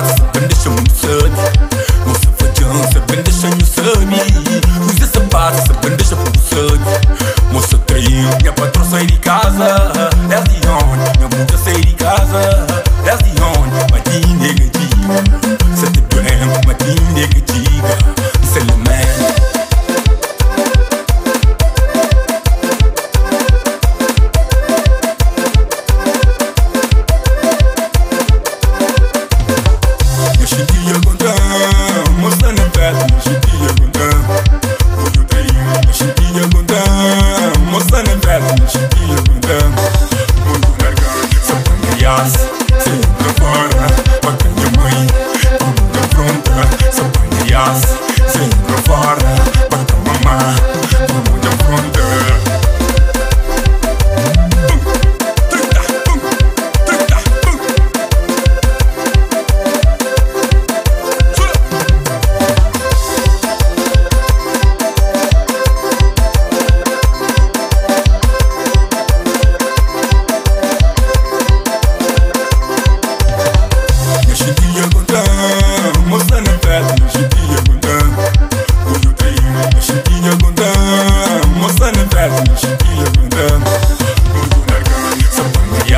față Până și un săni Nu se făceam să vândă și nu săni Uite să față să vândă și un săni Mă să trăim, ne-a de casa. afară Mă gândeam mâini, cum de fruntă Să-mi ias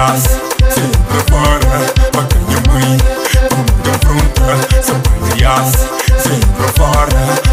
час Цілу припари, поки не ми Помидом фронта, собі не яс Цілу припари,